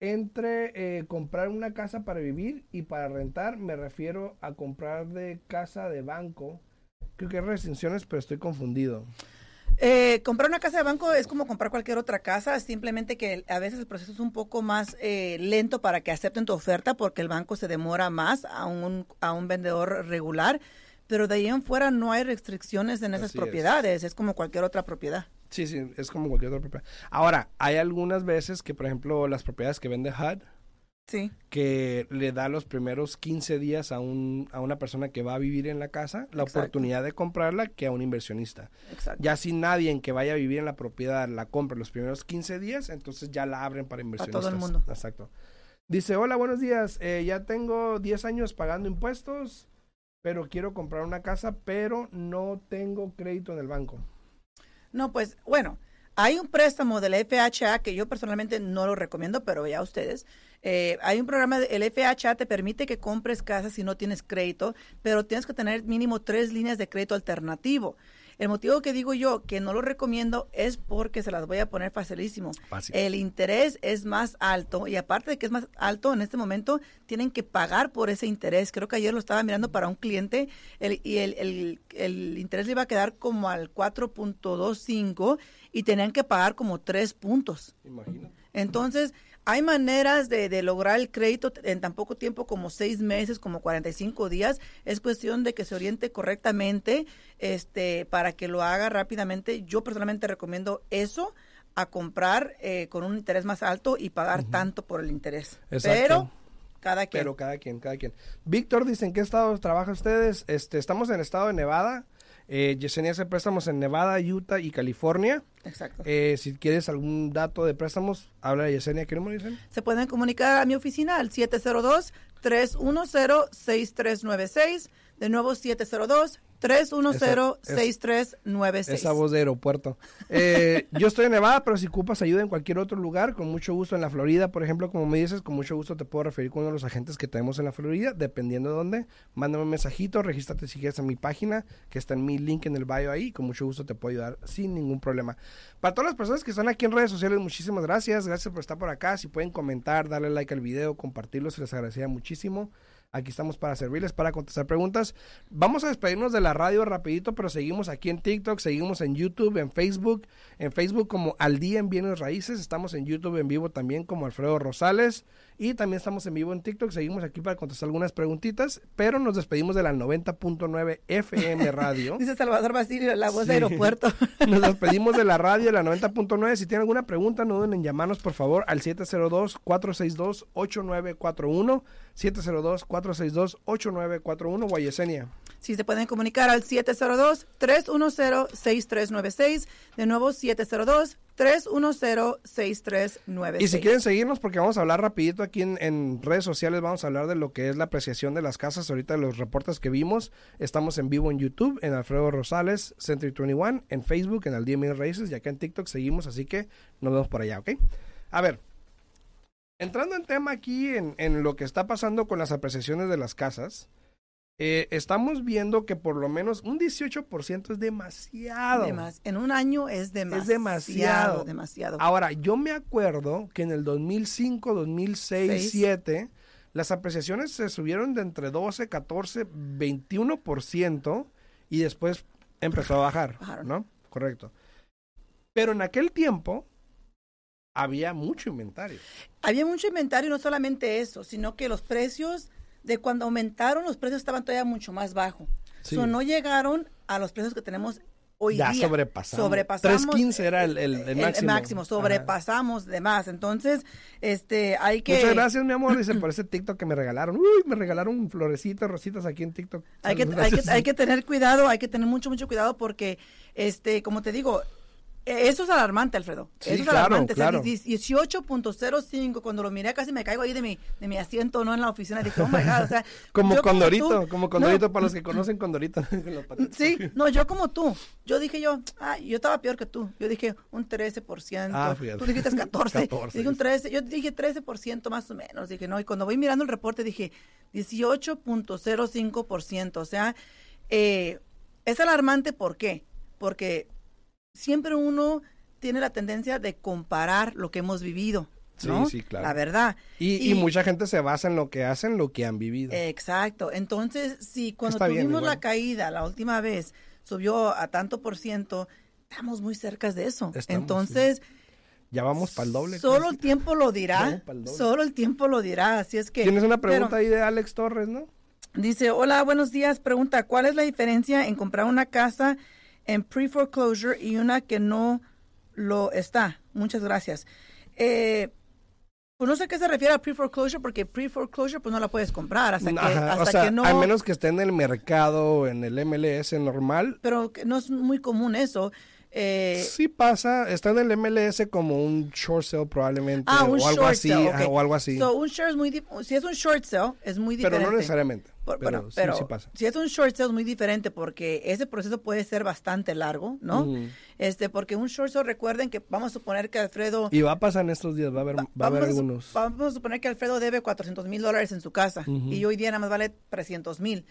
Speaker 1: entre eh, comprar una casa para vivir y para rentar. Me refiero a comprar de casa de banco. Creo que hay restricciones, pero estoy confundido.
Speaker 2: Eh, comprar una casa de banco es como comprar cualquier otra casa, simplemente que a veces el proceso es un poco más eh, lento para que acepten tu oferta porque el banco se demora más a un, a un vendedor regular, pero de ahí en fuera no hay restricciones en esas
Speaker 1: Así es.
Speaker 2: propiedades, es como cualquier otra propiedad.
Speaker 1: Sí, sí, es como cualquier otra propiedad. Ahora, hay algunas veces que, por ejemplo, las propiedades que vende HUD,
Speaker 2: Sí,
Speaker 1: que le da los primeros 15 días a, un, a una persona que va a vivir en la casa la
Speaker 2: Exacto.
Speaker 1: oportunidad de comprarla que a un inversionista.
Speaker 2: exacto.
Speaker 1: Ya si nadie en que vaya a vivir en la propiedad la compra los primeros 15 días, entonces ya la abren para inversionistas.
Speaker 2: todo el mundo.
Speaker 1: Exacto. Dice, hola, buenos días. eh, ya tengo 10 años pagando impuestos, pero quiero comprar una casa, pero no tengo crédito en el banco.
Speaker 2: No, pues bueno, hay un préstamo del FHA que yo personalmente no lo recomiendo, pero ya ustedes. Eh, hay un programa, el FHA te permite que compres casas si no tienes crédito, pero tienes que tener mínimo tres líneas de crédito alternativo. El motivo que digo yo que no lo recomiendo es porque se las voy a poner facilísimo.
Speaker 1: Fácil.
Speaker 2: El interés es más alto y aparte de que es más alto en este momento, tienen que pagar por ese interés. Creo que ayer lo estaba mirando para un cliente el- y el, el- el interés le iba a quedar como al 4.25 y tenían que pagar como 3 puntos.
Speaker 1: Imagino.
Speaker 2: Entonces, hay maneras de, de lograr el crédito en tan poco tiempo como seis meses, como 45 días. Es cuestión de que se oriente correctamente este, para que lo haga rápidamente. Yo personalmente recomiendo eso a comprar eh, con un interés más alto y pagar tanto por el interés.
Speaker 1: Exacto.
Speaker 2: Pero cada quien.
Speaker 1: Pero cada quien, cada quien. Víctor dice, ¿en qué estado trabajan ustedes? Este, estamos en el estado de Nevada. Eh, Yesenia hace préstamos en Nevada, Utah y California.
Speaker 2: Exacto.
Speaker 1: Eh, si quieres algún dato de préstamos, habla de Yesenia. ¿Qué número dicen?
Speaker 2: Se pueden comunicar a mi oficina al 702-310-6396. De nuevo, 702-310-6396.
Speaker 1: Esa voz de aeropuerto. Eh, yo estoy en Nevada, pero si ocupas ayuda en cualquier otro lugar, con mucho gusto en la Florida, por ejemplo, como me dices, con mucho gusto te puedo referir con uno de los agentes que tenemos en la Florida, dependiendo de dónde. Mándame un mensajito, regístrate si quieres en mi página, que está en mi link en el bio ahí, con mucho gusto te puedo ayudar sin ningún problema. Para todas las personas que están aquí en redes sociales, muchísimas gracias. Gracias por estar por acá. Si pueden comentar, darle like al video, compartirlo, se les agradecería muchísimo. Aquí estamos para servirles, para contestar preguntas. Vamos a despedirnos de la radio rapidito, pero seguimos aquí en TikTok, seguimos en YouTube, en Facebook, en Facebook como Al Día en Bienes Raíces, estamos en YouTube en vivo también como Alfredo Rosales y también estamos en vivo en TikTok, seguimos aquí para contestar algunas preguntitas, pero nos despedimos de la 90.9 FM Radio.
Speaker 2: Dice Salvador Basilio, la voz de
Speaker 1: Sí.
Speaker 2: aeropuerto.
Speaker 1: Nos despedimos de la radio de la 90.9. Si tienen alguna pregunta, no duden en llamarnos, por favor, al 702-462-8941. 702-462-8941, Guayesenia.
Speaker 2: Sí, se pueden comunicar al 702-310-6396. De nuevo, 702-310-6396.
Speaker 1: Y si quieren seguirnos, porque vamos a hablar rapidito aquí en, en redes sociales, vamos a hablar de lo que es la apreciación de las casas. Ahorita los reportes que vimos, estamos en vivo en YouTube, en Alfredo Rosales, Century 21, en Facebook, en Al Día Mil Raíces, y acá en TikTok seguimos, así que nos vemos por allá, ¿ok? A ver, entrando en tema aquí en, en lo que está pasando con las apreciaciones de las casas, eh, estamos viendo que por lo menos un 18% es demasiado.
Speaker 2: Demas- en un año es demasiado.
Speaker 1: demasiado.
Speaker 2: demasiado.
Speaker 1: Ahora, yo me acuerdo que en el 2005, 2006,
Speaker 2: Seis.
Speaker 1: 2007, las apreciaciones se subieron de entre 12, 14, 21% y después empezó a bajar,
Speaker 2: Bajaron.
Speaker 1: ¿no? Correcto. Pero en aquel tiempo había mucho inventario.
Speaker 2: Había mucho inventario, y no solamente eso, sino que los precios, de cuando aumentaron, los precios estaban todavía mucho más bajos.
Speaker 1: Sí.
Speaker 2: So, no llegaron a los precios que tenemos hoy
Speaker 1: ya
Speaker 2: día.
Speaker 1: sobrepasamos.
Speaker 2: Sobrepasamos.
Speaker 1: 3.15 era el, el- el máximo.
Speaker 2: Sobrepasamos de más. Entonces, este, hay que...
Speaker 1: Muchas gracias, mi amor. Dice por ese TikTok que me regalaron. Uy, me regalaron florecitas, rositas aquí en TikTok.
Speaker 2: Hay que, hay, que, hay que tener cuidado, hay que tener mucho, mucho cuidado porque, este, como te digo, Eso es alarmante, Alfredo.
Speaker 1: Sí,
Speaker 2: Eso es
Speaker 1: claro,
Speaker 2: alarmante. O sea,
Speaker 1: claro.
Speaker 2: 18.05, cuando lo miré casi me caigo ahí de mi, de mi asiento, no en la oficina. Dije, oh my God, o sea.
Speaker 1: Como Condorito,
Speaker 2: tú-
Speaker 1: como Condorito
Speaker 2: No,
Speaker 1: para los que conocen Condorito. patitos.
Speaker 2: Sí, no, yo como tú. Yo dije yo, ah, yo estaba peor que tú. Yo dije un 13%.
Speaker 1: Ah,
Speaker 2: tú dijiste 14.
Speaker 1: 14,
Speaker 2: dije un
Speaker 1: sí.
Speaker 2: 13. Yo dije 13% más o menos. Dije, no, y cuando voy mirando el reporte dije 18.05%. O sea, eh, es alarmante, ¿por qué? Porque siempre uno tiene la tendencia de comparar lo que hemos vivido. ¿no?
Speaker 1: Sí, sí, claro.
Speaker 2: La verdad.
Speaker 1: Y, y mucha gente se basa en lo que hacen, lo que han vivido.
Speaker 2: Exacto. Entonces, si cuando
Speaker 1: Está bien,
Speaker 2: tuvimos
Speaker 1: igual.
Speaker 2: la caída la última vez subió a tanto por ciento, estamos muy cerca de eso.
Speaker 1: Estamos,
Speaker 2: Entonces,
Speaker 1: ya vamos para el doble.
Speaker 2: solo
Speaker 1: casi.
Speaker 2: el tiempo lo dirá. Solo el tiempo lo dirá. Así es que.
Speaker 1: Tienes una pregunta
Speaker 2: pero-
Speaker 1: ahí de Alex Torres, ¿no?
Speaker 2: Dice, hola, buenos días. Pregunta, ¿cuál es la diferencia en comprar una casa en pre-foreclosure y una que no lo está? Muchas gracias. Eh, pues no sé a qué se refiere a pre-foreclosure, porque pre-foreclosure pues no la puedes comprar hasta que,
Speaker 1: Ajá,
Speaker 2: hasta
Speaker 1: o sea,
Speaker 2: que no...
Speaker 1: a menos que esté en el mercado, en el MLS normal,
Speaker 2: Pero que no es muy común eso. Eh,
Speaker 1: sí pasa, está en el MLS como un short sale probablemente,
Speaker 2: ah,
Speaker 1: o algo así, o algo así.
Speaker 2: So, un short es muy si es un short sale, es muy
Speaker 1: pero
Speaker 2: diferente.
Speaker 1: no necesariamente.
Speaker 2: Por-
Speaker 1: pero
Speaker 2: bueno, pero
Speaker 1: sí pasa.
Speaker 2: si es un short sale es muy diferente porque ese proceso puede ser bastante largo, ¿no? Este, porque un short sale, recuerden que vamos a suponer que Alfredo
Speaker 1: Y va a pasar en estos días, va a haber, va a haber algunos.
Speaker 2: vamos a suponer que Alfredo debe 400 mil dólares en su casa
Speaker 1: Ujú.
Speaker 2: y hoy día nada más vale 300 mil.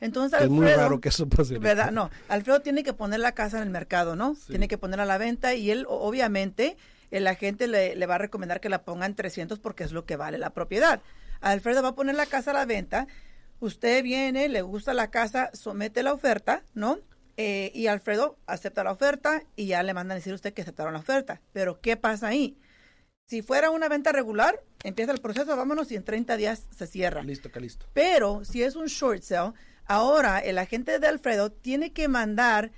Speaker 2: Entonces,
Speaker 1: Que es muy
Speaker 2: Alfredo-
Speaker 1: raro que eso pase.
Speaker 2: ¿Verdad? No, Alfredo tiene que poner la casa en el mercado, ¿no? Tiene que ponerla a la venta y él, obviamente, el agente le, le va a recomendar que la ponga en 300 porque es lo que vale la propiedad. Alfredo va a poner la casa a la venta, usted viene, le gusta la casa, somete la oferta, ¿no? Eh, y Alfredo acepta la oferta y ya le mandan a decir a usted que aceptaron la oferta. Pero, ¿qué pasa ahí? Si fuera una venta regular, empieza el proceso, vámonos, y en 30 días se cierra.
Speaker 1: Listo, acá listo.
Speaker 2: Pero si es un short sale, ahora el agente de Alfredo tiene que mandar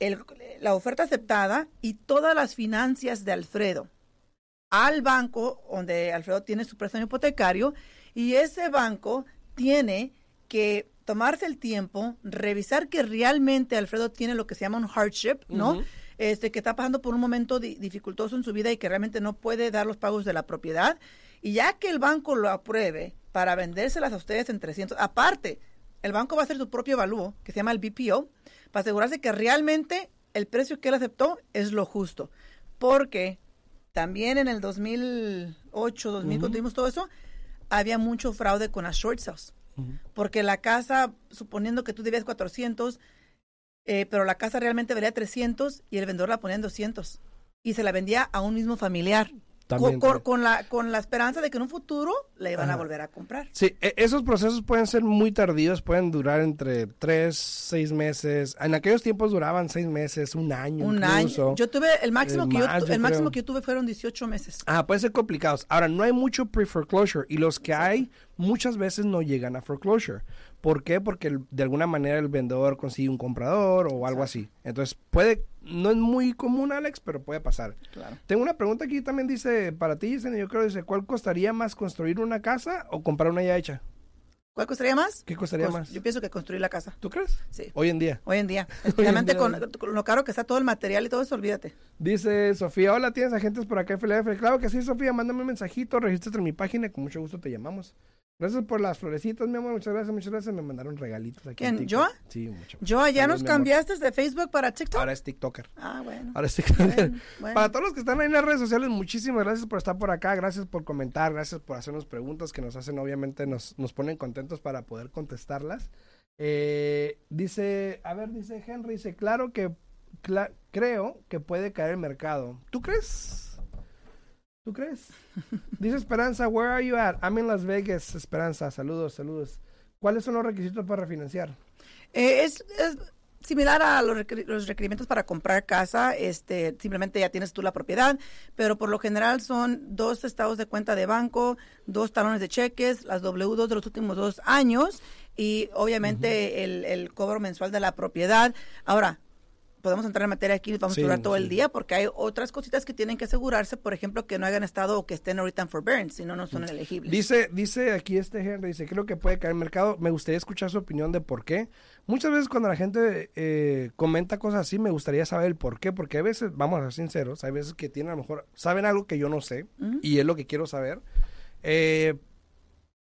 Speaker 2: el- la oferta aceptada y todas las finanzas de Alfredo al banco donde Alfredo tiene su préstamo hipotecario y ese banco tiene que tomarse el tiempo, revisar que realmente Alfredo tiene lo que se llama un hardship, ¿no? Este, que está pasando por un momento di- dificultoso en su vida y que realmente no puede dar los pagos de la propiedad. Y ya que el banco lo apruebe para vendérselas a ustedes en 300, aparte, el banco va a hacer su propio evalúo, que se llama el BPO, para asegurarse que realmente el precio que él aceptó es lo justo. Porque también en el 2008, 2000, cuando tuvimos todo eso, había mucho fraude con las short sales. Porque la casa, suponiendo que tú debías 400, eh, pero la casa realmente valía 300 y el vendedor la ponía en 200. Y se la vendía a un mismo familiar. Con, con- con la, con la esperanza de que en un futuro le iban a
Speaker 1: Ajá.
Speaker 2: volver a comprar.
Speaker 1: Sí, e- esos procesos pueden ser muy tardíos, pueden durar entre tres, seis meses. En aquellos tiempos duraban seis meses, un año.
Speaker 2: Un
Speaker 1: incluso.
Speaker 2: año. Yo tuve, el máximo,
Speaker 1: Eh,
Speaker 2: que, yo,
Speaker 1: más,
Speaker 2: tu-
Speaker 1: yo
Speaker 2: el máximo que yo tuve fueron 18 meses.
Speaker 1: Ah, pueden ser complicados. Ahora, no hay mucho pre-foreclosure y los que hay muchas veces no llegan a foreclosure. ¿Por qué? Porque el- de alguna manera el vendedor consigue un comprador o algo así. Entonces, puede, no es muy común, Alex, pero puede pasar.
Speaker 2: Claro.
Speaker 1: Tengo una pregunta aquí también dice, para ti, yo creo, dice, ¿cuál costaría más construir una casa o comprar una ya hecha?
Speaker 2: ¿Cuál costaría más?
Speaker 1: ¿Qué costaría
Speaker 2: Cos-
Speaker 1: más?
Speaker 2: Yo pienso que construir la casa.
Speaker 1: ¿Tú crees?
Speaker 2: Sí.
Speaker 1: Hoy en día.
Speaker 2: Hoy en día. Especialmente
Speaker 1: día.
Speaker 2: con, con lo caro que está todo el material y todo eso, olvídate.
Speaker 1: Dice Sofía, hola, ¿tienes agentes por acá FLF? Claro que sí, Sofía, mándame un mensajito, regístrate en mi página y con mucho gusto te llamamos. Gracias por las florecitas, mi amor, muchas gracias, muchas gracias. Me mandaron regalitos aquí.
Speaker 2: ¿Quién, yo?
Speaker 1: Sí, mucho.
Speaker 2: Yo
Speaker 1: Saludos,
Speaker 2: nos cambiaste de Facebook para TikTok.
Speaker 1: Ahora es TikToker.
Speaker 2: Ah, bueno.
Speaker 1: Ahora es TikToker.
Speaker 2: Bueno, bueno.
Speaker 1: Para todos los que están ahí en las redes sociales, muchísimas gracias por estar por acá, gracias por comentar, gracias por hacernos preguntas que nos hacen, obviamente nos, nos ponen contentos para poder contestarlas. Eh, dice, a ver, dice Henry, dice, claro que cla- creo que puede caer el mercado. ¿Tú crees? ¿Tú crees? Dice Esperanza, where are you at? I'm in Las Vegas, Esperanza, saludos, saludos. ¿Cuáles son los requisitos para refinanciar?
Speaker 2: Eh, es, es similar a los, los requerimientos para comprar casa. Este, simplemente ya tienes tú la propiedad, pero por lo general son dos estados de cuenta de banco, dos talones de cheques, las W2 de los últimos dos años y obviamente el, el cobro mensual de la propiedad. Ahora, podemos entrar en materia aquí, vamos
Speaker 1: Sí,
Speaker 2: a durar todo
Speaker 1: sí.
Speaker 2: el día, porque hay otras cositas que tienen que asegurarse, por ejemplo, que no hayan estado o que estén ahorita en forbearance, si no, no son elegibles.
Speaker 1: Dice, dice aquí este Henry, dice, creo que puede caer en mercado. Me gustaría escuchar su opinión de por qué. Muchas veces cuando la gente eh, comenta cosas así, me gustaría saber el por qué, porque a veces, vamos a ser sinceros, hay veces que tienen a lo mejor, saben algo que yo no sé,
Speaker 2: Ujú.
Speaker 1: y es lo que quiero saber. Eh,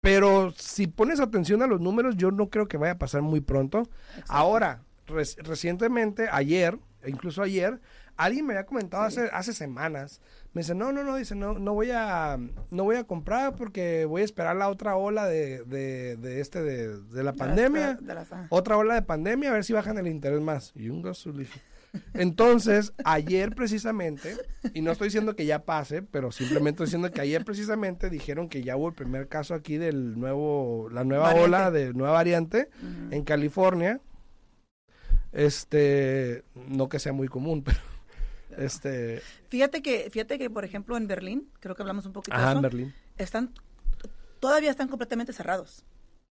Speaker 1: pero si pones atención a los números, yo no creo que vaya a pasar muy pronto. Ahora, recientemente, ayer, incluso ayer, alguien me había comentado hace, hace semanas. Me dice, no, no, no, dice, no, no voy a, no voy a comprar porque voy a esperar la otra ola de, de, de este, de, de la pandemia.
Speaker 2: de las-.
Speaker 1: Otra ola de pandemia, a ver si bajan el interés más. Y un. Entonces, ayer precisamente, y no estoy diciendo que ya pase, pero simplemente estoy diciendo que ayer precisamente dijeron que ya hubo el primer caso aquí del nuevo, la nueva
Speaker 2: Variante.
Speaker 1: ola de nueva variante en California. Este, no que sea muy común, pero este,
Speaker 2: Fíjate que, fíjate que, por ejemplo, en Berlín, creo que hablamos un poquito de
Speaker 1: ajá,
Speaker 2: eso,
Speaker 1: en Berlín,
Speaker 2: están, todavía están completamente cerrados.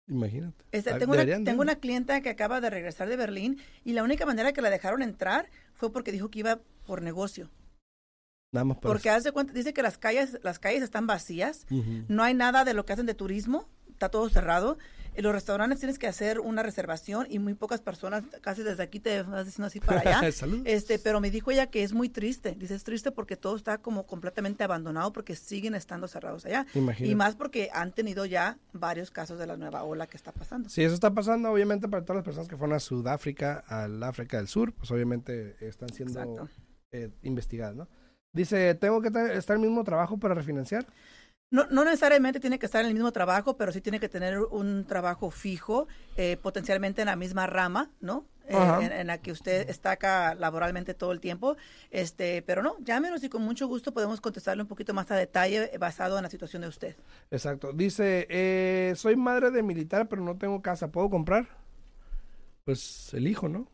Speaker 1: imagínate.
Speaker 2: Este,
Speaker 1: Ah,
Speaker 2: tengo una,
Speaker 1: de.
Speaker 2: tengo una clienta que acaba de regresar de Berlín y la única manera que la dejaron entrar fue porque dijo que iba por negocio.
Speaker 1: Nada más por
Speaker 2: Porque hace cuenta, dice que las calles, las calles están vacías, no hay nada de lo que hacen de turismo, está todo cerrado. En los restaurantes tienes que hacer una reservación y muy pocas personas, casi desde aquí te vas diciendo así para allá. Este, pero me dijo ella que es muy triste. Dice, es triste porque todo está como completamente abandonado porque siguen estando cerrados allá.
Speaker 1: Imagínate.
Speaker 2: Y más porque han tenido ya varios casos de la nueva ola que está pasando.
Speaker 1: Sí, eso está pasando obviamente para todas las personas que fueron a Sudáfrica, al África del Sur, pues obviamente están siendo eh, investigadas, ¿no? Dice, ¿tengo que estar en el mismo trabajo para refinanciar?
Speaker 2: No, no necesariamente tiene que estar en el mismo trabajo, pero sí tiene que tener un trabajo fijo, eh, potencialmente en la misma rama, ¿no? Eh, en, en la que usted está acá laboralmente todo el tiempo. Este, pero no, llámenos y con mucho gusto podemos contestarle un poquito más a detalle basado en la situación de usted.
Speaker 1: Exacto. Dice, eh, soy madre de militar, pero no tengo casa, ¿puedo comprar? Pues elijo, ¿no?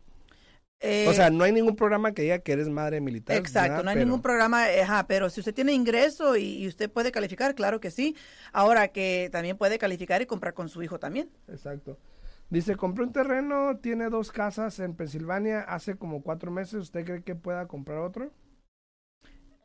Speaker 2: Eh,
Speaker 1: o sea, no hay ningún programa que diga que eres madre militar.
Speaker 2: Exacto,
Speaker 1: nada,
Speaker 2: no hay
Speaker 1: pero-
Speaker 2: ningún programa, eh, ajá, pero si usted tiene ingreso y, y usted puede calificar, claro que sí. Ahora que también puede calificar y comprar con su hijo también.
Speaker 1: Exacto. Dice, compré un terreno, tiene dos casas en Pensilvania hace como cuatro meses. ¿Usted cree que pueda comprar otro?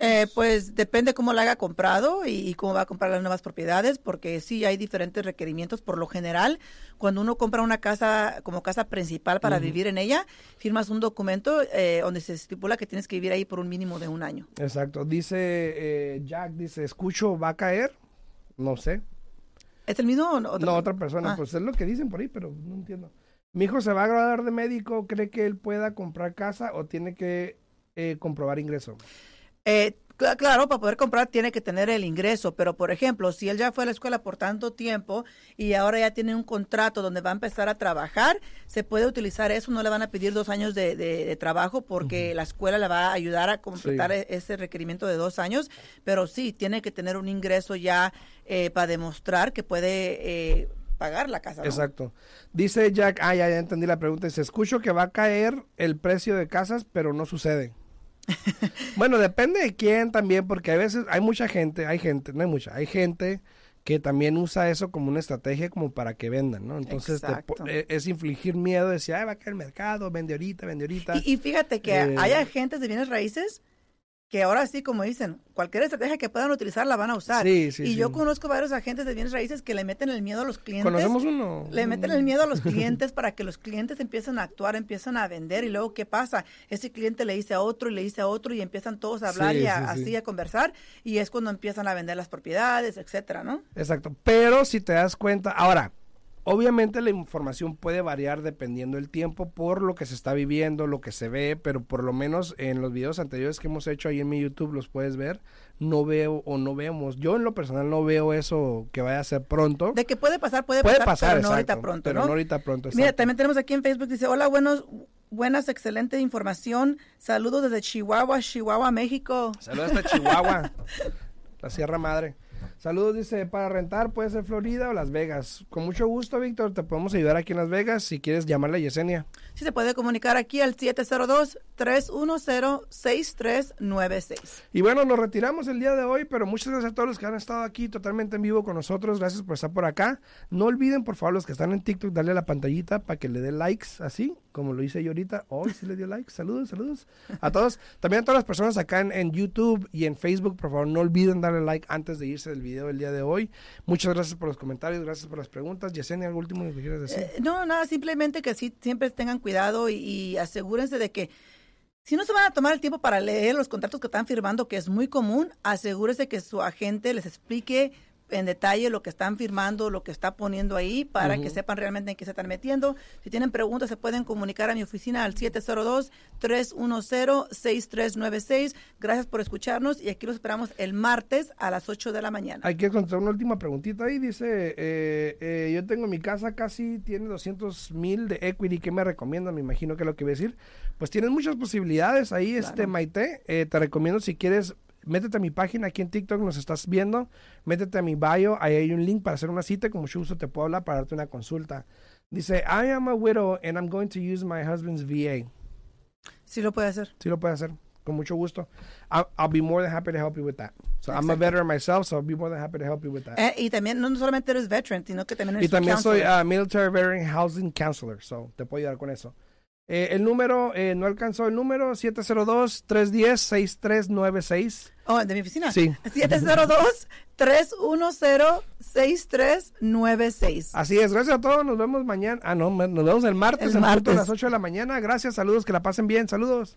Speaker 2: Eh, pues depende cómo la haya comprado y, y cómo va a comprar las nuevas propiedades, porque sí hay diferentes requerimientos. Por lo general, cuando uno compra una casa como casa principal para vivir en ella, firmas un documento eh, donde se estipula que tienes que vivir ahí por un mínimo de un año.
Speaker 1: Exacto. Dice, eh, Jack, dice, escucho, ¿va a caer? No sé.
Speaker 2: ¿Es el mismo o no?
Speaker 1: No, otra persona.
Speaker 2: Ah.
Speaker 1: Pues es lo que dicen por ahí, pero no entiendo. Mi hijo se va a graduar de médico, ¿cree que él pueda comprar casa o tiene que eh, comprobar ingreso?
Speaker 2: Eh, cl- claro, para poder comprar tiene que tener el ingreso, pero por ejemplo, si él ya fue a la escuela por tanto tiempo y ahora ya tiene un contrato donde va a empezar a trabajar, se puede utilizar eso, no le van a pedir dos años de, de- de trabajo porque la escuela le va a ayudar a completar
Speaker 1: Sí.
Speaker 2: e- ese requerimiento de dos años, pero sí, tiene que tener un ingreso ya eh, para demostrar que puede eh, pagar la casa. ¿no?
Speaker 1: Exacto. Dice Jack, ah, ya, ya entendí la pregunta. Dice, escucho que va a caer el precio de casas, pero no sucede. bueno, depende de quién también, porque a veces hay mucha gente, hay gente, no hay mucha, hay gente que también usa eso como una estrategia como para que vendan, ¿no? Entonces te eh, es infligir miedo, decir, ay, va a caer el mercado, vende ahorita, vende ahorita.
Speaker 2: Y, y fíjate que
Speaker 1: Eh,
Speaker 2: hay agentes de bienes raíces que ahora sí, como dicen, cualquier estrategia que puedan utilizar la van a usar.
Speaker 1: Sí, sí,
Speaker 2: y
Speaker 1: sí.
Speaker 2: yo conozco varios agentes de bienes raíces que le meten el miedo a los clientes.
Speaker 1: Conocemos uno.
Speaker 2: Le meten el miedo a los clientes para que los clientes empiecen a actuar, empiezan a vender y luego ¿qué pasa? Ese cliente le dice a otro y le dice a otro y empiezan todos a hablar y a-
Speaker 1: sí, sí.
Speaker 2: así a conversar y es cuando empiezan a vender las propiedades, etcétera, ¿no?
Speaker 1: Exacto. Pero si te das cuenta, ahora, obviamente la información puede variar dependiendo del tiempo por lo que se está viviendo, lo que se ve, pero por lo menos en los videos anteriores que hemos hecho ahí en mi YouTube los puedes ver. No veo o no vemos. Yo en lo personal no veo eso que vaya a ser pronto.
Speaker 2: De que puede pasar, puede,
Speaker 1: puede
Speaker 2: pasar,
Speaker 1: pasar,
Speaker 2: pero no ahorita pronto,
Speaker 1: pero
Speaker 2: ¿no?
Speaker 1: no ahorita pronto.
Speaker 2: Mira, también tenemos aquí en Facebook, dice, hola, buenos, buenas, excelente información. Saludos desde Chihuahua, Chihuahua, México.
Speaker 1: Saludos hasta Chihuahua, la Sierra Madre. Saludos, dice, para rentar puede ser Florida o Las Vegas. Con mucho gusto, Víctor, te podemos ayudar aquí en Las Vegas si quieres llamarle a Yesenia.
Speaker 2: Sí, se puede comunicar aquí al 702-310-6396.
Speaker 1: Y bueno, nos retiramos el día de hoy, pero muchas gracias a todos los que han estado aquí totalmente en vivo con nosotros. Gracias por estar por acá. No olviden, por favor, los que están en TikTok, darle a la pantallita para que le dé likes, así como lo hice yo ahorita. Hoy sí le dio likes. Saludos, saludos a todos. También a todas las personas acá en, en YouTube y en Facebook, por favor, no olviden darle like antes de irse del video video el día de hoy. Muchas gracias por los comentarios, gracias por las preguntas. Yesenia, ¿algo último que quieras decir?
Speaker 2: Eh, no, nada, simplemente que sí, siempre tengan cuidado y, y asegúrense de que si no se van a tomar el tiempo para leer los contratos que están firmando, que es muy común, asegúrese que su agente les explique en detalle lo que están firmando, lo que está poniendo ahí, para que sepan realmente en qué se están metiendo. Si tienen preguntas, se pueden comunicar a mi oficina al 702-310-6396. Gracias por escucharnos y aquí los esperamos el martes a las 8 de la mañana.
Speaker 1: Hay que contestar una última preguntita ahí. Dice, eh, eh, yo tengo mi casa casi, tiene 200 mil de equity. ¿Qué me recomienda? Me imagino que es lo que iba a decir. Pues tienes muchas posibilidades ahí, este Maite. Eh, te recomiendo si quieres métete a mi página aquí en TikTok, nos estás viendo, métete a mi bio, ahí hay un link para hacer una cita, como mucho gusto te puedo hablar para darte una consulta. Dice, I am a widow and I'm going to use my husband's VA.
Speaker 2: Sí lo puede hacer.
Speaker 1: Sí lo puede hacer, con mucho gusto. I'll, I'll be more than happy to help you with that. So I'm a veteran myself, so I'll be more than happy to help you with that.
Speaker 2: Eh, y también, no solamente eres veteran, sino que también eres
Speaker 1: Y también soy uh, military veteran housing counselor, so te puedo ayudar con eso. Eh, el número, eh, no alcanzó el número, 702-310-6396.
Speaker 2: Oh, de mi oficina.
Speaker 1: Sí.
Speaker 2: 702-310-6396.
Speaker 1: Así es, gracias a todos, nos vemos mañana. Ah, no, nos vemos el martes,
Speaker 2: El martes.
Speaker 1: a las 8 de la mañana. Gracias, saludos, que la pasen bien, saludos.